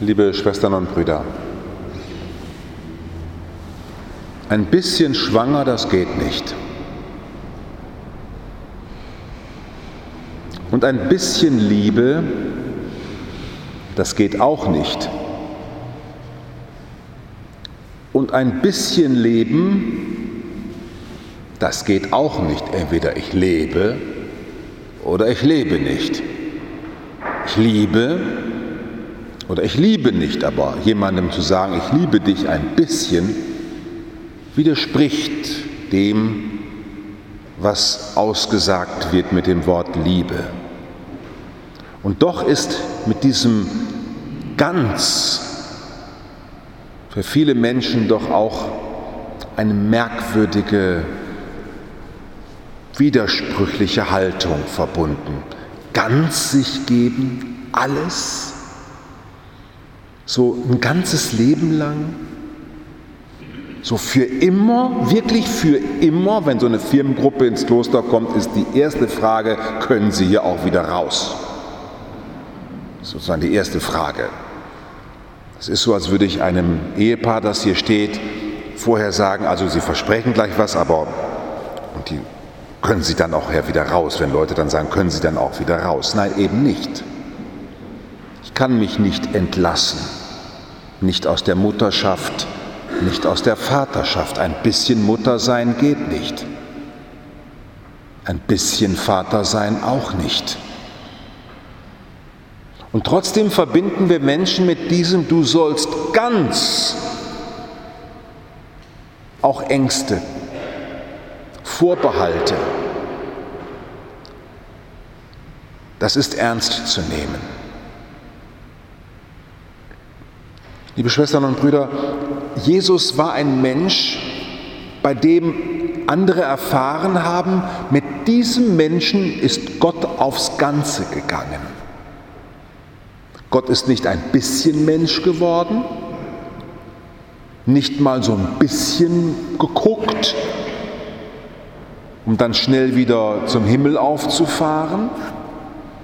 Liebe Schwestern und Brüder, ein bisschen schwanger, das geht nicht. Und ein bisschen Liebe, das geht auch nicht. Und ein bisschen Leben, das geht auch nicht. Entweder ich lebe oder ich lebe nicht. Ich liebe oder ich liebe nicht, aber jemandem zu sagen, ich liebe dich ein bisschen, widerspricht dem, was ausgesagt wird mit dem Wort Liebe. Und doch ist mit diesem ganz für viele Menschen doch auch eine merkwürdige, widersprüchliche Haltung verbunden. Ganz sich geben, alles, so ein ganzes Leben lang, so für immer, wirklich für immer, wenn so eine Firmengruppe ins Kloster kommt, ist die erste Frage, können Sie hier auch wieder raus? Sozusagen die erste Frage. Es ist so, als würde ich einem Ehepaar, das hier steht, vorher sagen, also Sie versprechen gleich was, aber und die können Sie dann auch wieder raus, wenn Leute dann sagen, können Sie dann auch wieder raus? Nein, eben nicht. Ich kann mich nicht entlassen, nicht aus der Mutterschaft, nicht aus der Vaterschaft. Ein bisschen Mutter sein geht nicht. Ein bisschen Vater sein auch nicht. Und trotzdem verbinden wir Menschen mit diesem Du sollst ganz auch Ängste, Vorbehalte. Das ist ernst zu nehmen. Liebe Schwestern und Brüder, Jesus war ein Mensch, bei dem andere erfahren haben, mit diesem Menschen ist Gott aufs Ganze gegangen. Gott ist nicht ein bisschen Mensch geworden, nicht mal so ein bisschen geguckt, um dann schnell wieder zum Himmel aufzufahren,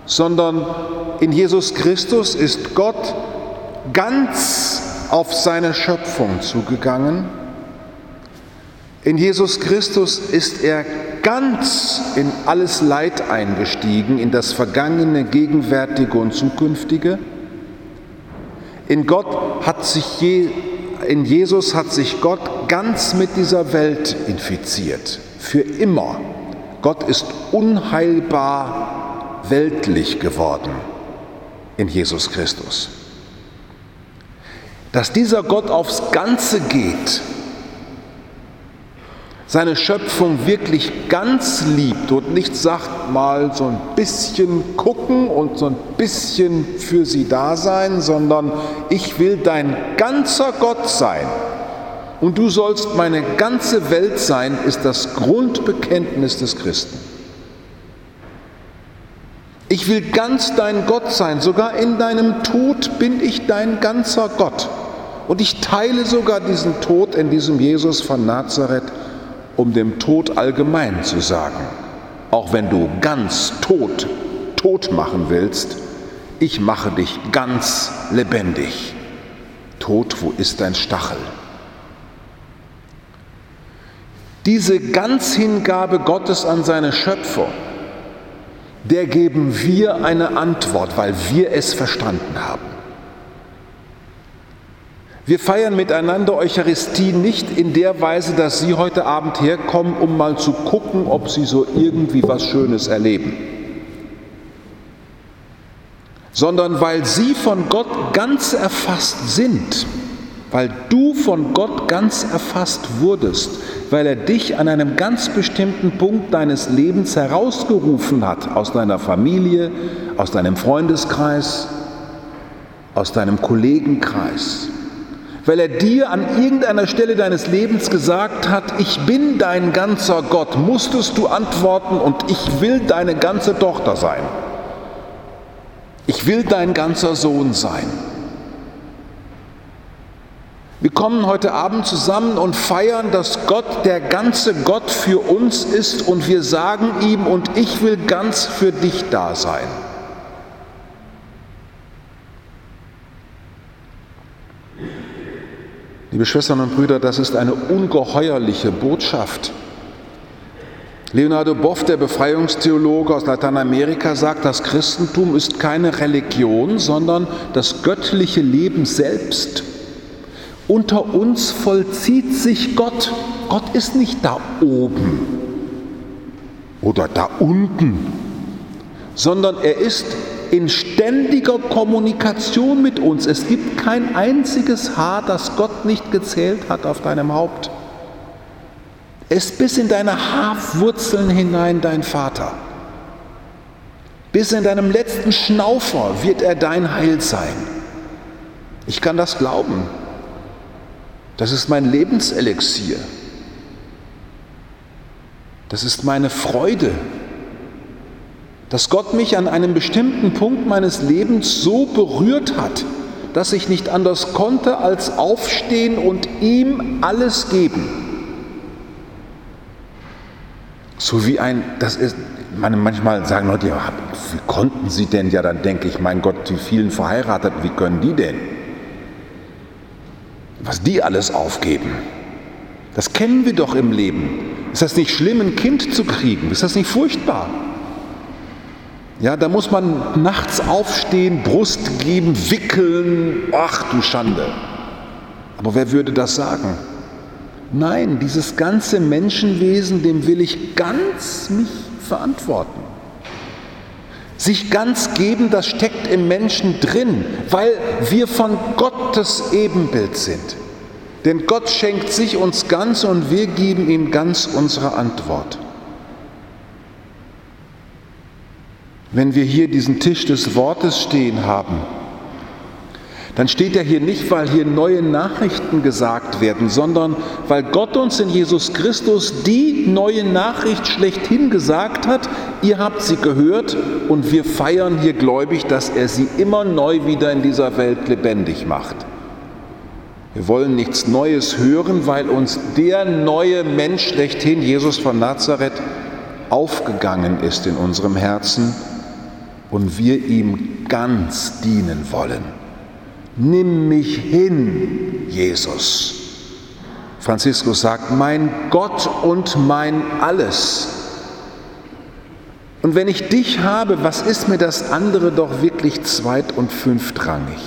sondern in Jesus Christus ist Gott ganz auf seine Schöpfung zugegangen. In Jesus Christus ist er ganz in alles Leid eingestiegen, in das Vergangene, Gegenwärtige und Zukünftige. In Gott hat sich je, in Jesus hat sich Gott ganz mit dieser Welt infiziert, für immer. Gott ist unheilbar weltlich geworden in Jesus Christus. Dass dieser Gott aufs Ganze geht, seine Schöpfung wirklich ganz liebt und nicht sagt mal so ein bisschen gucken und so ein bisschen für sie da sein, sondern ich will dein ganzer Gott sein und du sollst meine ganze Welt sein, ist das Grundbekenntnis des Christen. Ich will ganz dein Gott sein, sogar in deinem Tod bin ich dein ganzer Gott. Und ich teile sogar diesen Tod in diesem Jesus von Nazareth, um dem Tod allgemein zu sagen, auch wenn du ganz tot, tot machen willst, ich mache dich ganz lebendig. Tod, wo ist dein Stachel? Diese Ganzhingabe Gottes an seine Schöpfung, der geben wir eine Antwort, weil wir es verstanden haben. Wir feiern miteinander Eucharistie nicht in der Weise, dass Sie heute Abend herkommen, um mal zu gucken, ob Sie so irgendwie was Schönes erleben, sondern weil Sie von Gott ganz erfasst sind, weil du von Gott ganz erfasst wurdest, weil er dich an einem ganz bestimmten Punkt deines Lebens herausgerufen hat, aus deiner Familie, aus deinem Freundeskreis, aus deinem Kollegenkreis weil er dir an irgendeiner Stelle deines Lebens gesagt hat, ich bin dein ganzer Gott, musstest du antworten und ich will deine ganze Tochter sein. Ich will dein ganzer Sohn sein. Wir kommen heute Abend zusammen und feiern, dass Gott der ganze Gott für uns ist und wir sagen ihm, und ich will ganz für dich da sein. Liebe Schwestern und Brüder, das ist eine ungeheuerliche Botschaft. Leonardo Boff, der Befreiungstheologe aus Lateinamerika, sagt, das Christentum ist keine Religion, sondern das göttliche Leben selbst. Unter uns vollzieht sich Gott. Gott ist nicht da oben oder da unten, sondern er ist in ständiger Kommunikation mit uns. Es gibt kein einziges Haar, das Gott nicht gezählt hat auf deinem Haupt. Ist bis in deine Haarwurzeln hinein dein Vater. Bis in deinem letzten Schnaufer wird er dein Heil sein. Ich kann das glauben. Das ist mein Lebenselixier. Das ist meine Freude, dass Gott mich an einem bestimmten Punkt meines Lebens so berührt hat, dass ich nicht anders konnte, als aufstehen und ihm alles geben. So wie ein, das ist, manchmal sagen Leute, ja, wie konnten sie denn? Ja, dann denke ich, mein Gott, die vielen Verheirateten, wie können die denn? Was die alles aufgeben. Das kennen wir doch im Leben. Ist das nicht schlimm, ein Kind zu kriegen? Ist das nicht furchtbar? Ja, da muss man nachts aufstehen, Brust geben, wickeln. Ach du Schande. Aber wer würde das sagen? Nein, dieses ganze Menschenwesen, dem will ich ganz mich verantworten. Sich ganz geben, das steckt im Menschen drin, weil wir von Gottes Ebenbild sind. Denn Gott schenkt sich uns ganz und wir geben ihm ganz unsere Antwort. Wenn wir hier diesen Tisch des Wortes stehen haben, dann steht er hier nicht, weil hier neue Nachrichten gesagt werden, sondern weil Gott uns in Jesus Christus die neue Nachricht schlechthin gesagt hat, ihr habt sie gehört und wir feiern hier gläubig, dass er sie immer neu wieder in dieser Welt lebendig macht. Wir wollen nichts Neues hören, weil uns der neue Mensch schlechthin, Jesus von Nazareth, aufgegangen ist in unserem Herzen und wir ihm ganz dienen wollen. Nimm mich hin, Jesus. Franziskus sagt, mein Gott und mein alles. Und wenn ich dich habe, was ist mir das andere doch wirklich zweit- und fünftrangig?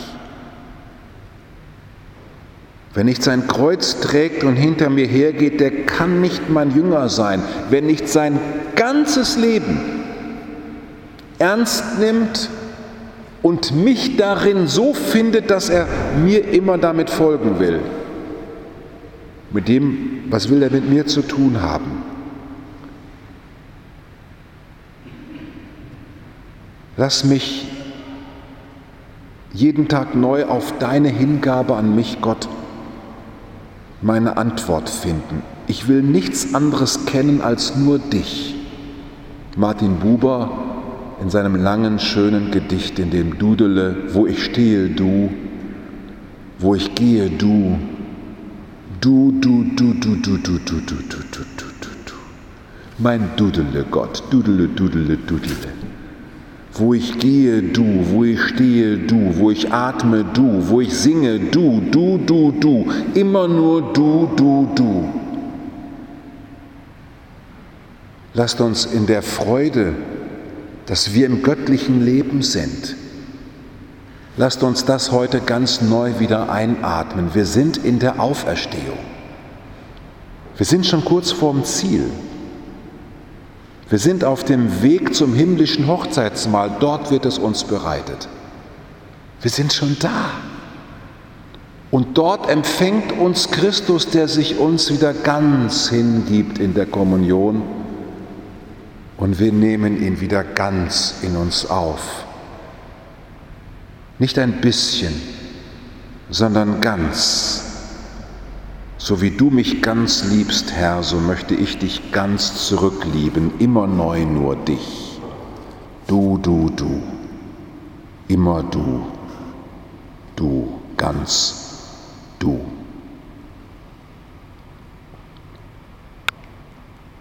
Wer nicht sein Kreuz trägt und hinter mir hergeht, der kann nicht mein Jünger sein. Wer nicht sein ganzes Leben ernst nimmt und mich darin so findet, dass er mir immer damit folgen will. Mit dem, was will er mit mir zu tun haben? Lass mich jeden Tag neu auf deine Hingabe an mich, Gott, meine Antwort finden. Ich will nichts anderes kennen als nur dich. Martin Buber in seinem langen, schönen Gedicht, in dem Dudele, wo ich stehe, du, wo ich gehe, du, du, du, du, du, du, du, du, du, du, du, du, du, du. Mein Dudele Gott, Dudele, Dudele, Dudele. Wo ich gehe, du, wo ich stehe, du, wo ich atme, du, wo ich singe, du, du, du, du, immer nur du, du, du. Lasst uns in der Freude dass wir im göttlichen Leben sind. Lasst uns das heute ganz neu wieder einatmen. Wir sind in der Auferstehung. Wir sind schon kurz vorm Ziel. Wir sind auf dem Weg zum himmlischen Hochzeitsmahl. Dort wird es uns bereitet. Wir sind schon da. Und dort empfängt uns Christus, der sich uns wieder ganz hingibt in der Kommunion und wir nehmen ihn wieder ganz in uns auf. Nicht ein bisschen, sondern ganz. So wie du mich ganz liebst, Herr, so möchte ich dich ganz zurücklieben, immer neu nur dich. Du, du, du, immer du, du, ganz, du.